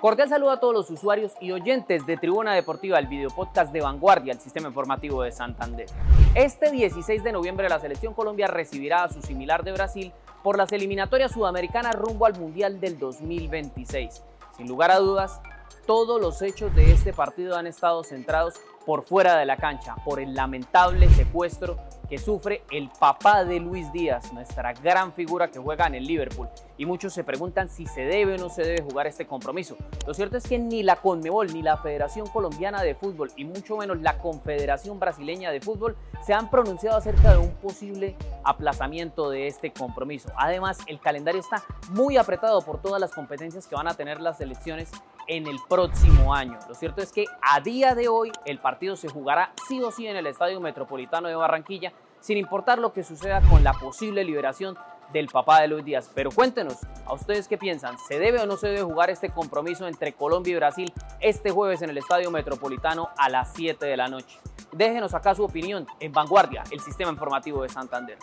Cordial saludo a todos los usuarios y oyentes de Tribuna Deportiva, el video podcast de Vanguardia, el sistema informativo de Santander. Este 16 de noviembre la selección Colombia recibirá a su similar de Brasil por las eliminatorias sudamericanas rumbo al Mundial del 2026. Sin lugar a dudas, todos los hechos de este partido han estado centrados por fuera de la cancha, por el lamentable secuestro que sufre el papá de Luis Díaz, nuestra gran figura que juega en el Liverpool. Y muchos se preguntan si se debe o no se debe jugar este compromiso. Lo cierto es que ni la Conmebol, ni la Federación Colombiana de Fútbol, y mucho menos la Confederación Brasileña de Fútbol, se han pronunciado acerca de un posible aplazamiento de este compromiso. Además, el calendario está muy apretado por todas las competencias que van a tener las elecciones en el próximo año. Lo cierto es que a día de hoy el partido se jugará sí o sí en el Estadio Metropolitano de Barranquilla sin importar lo que suceda con la posible liberación del papá de Luis Díaz. Pero cuéntenos, ¿a ustedes qué piensan? ¿Se debe o no se debe jugar este compromiso entre Colombia y Brasil este jueves en el Estadio Metropolitano a las 7 de la noche? Déjenos acá su opinión en Vanguardia, el sistema informativo de Santander.